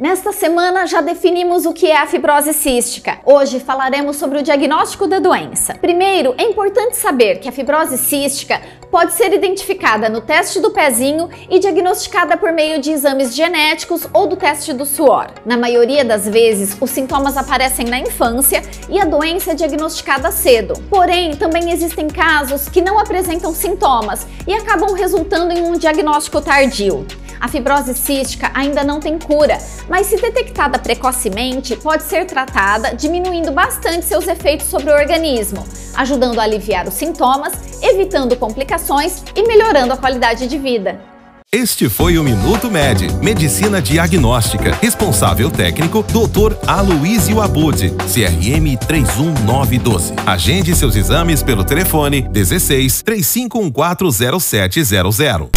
Nesta semana já definimos o que é a fibrose cística. Hoje falaremos sobre o diagnóstico da doença. Primeiro, é importante saber que a fibrose cística pode ser identificada no teste do pezinho e diagnosticada por meio de exames genéticos ou do teste do suor. Na maioria das vezes, os sintomas aparecem na infância e a doença é diagnosticada cedo. Porém, também existem casos que não apresentam sintomas e acabam resultando em um diagnóstico tardio. A fibrose cística ainda não tem cura, mas se detectada precocemente, pode ser tratada, diminuindo bastante seus efeitos sobre o organismo, ajudando a aliviar os sintomas, evitando complicações e melhorando a qualidade de vida. Este foi o Minuto Med, Medicina Diagnóstica. Responsável técnico, Dr. Aloysio Abud, CRM 31912. Agende seus exames pelo telefone 16 35140700.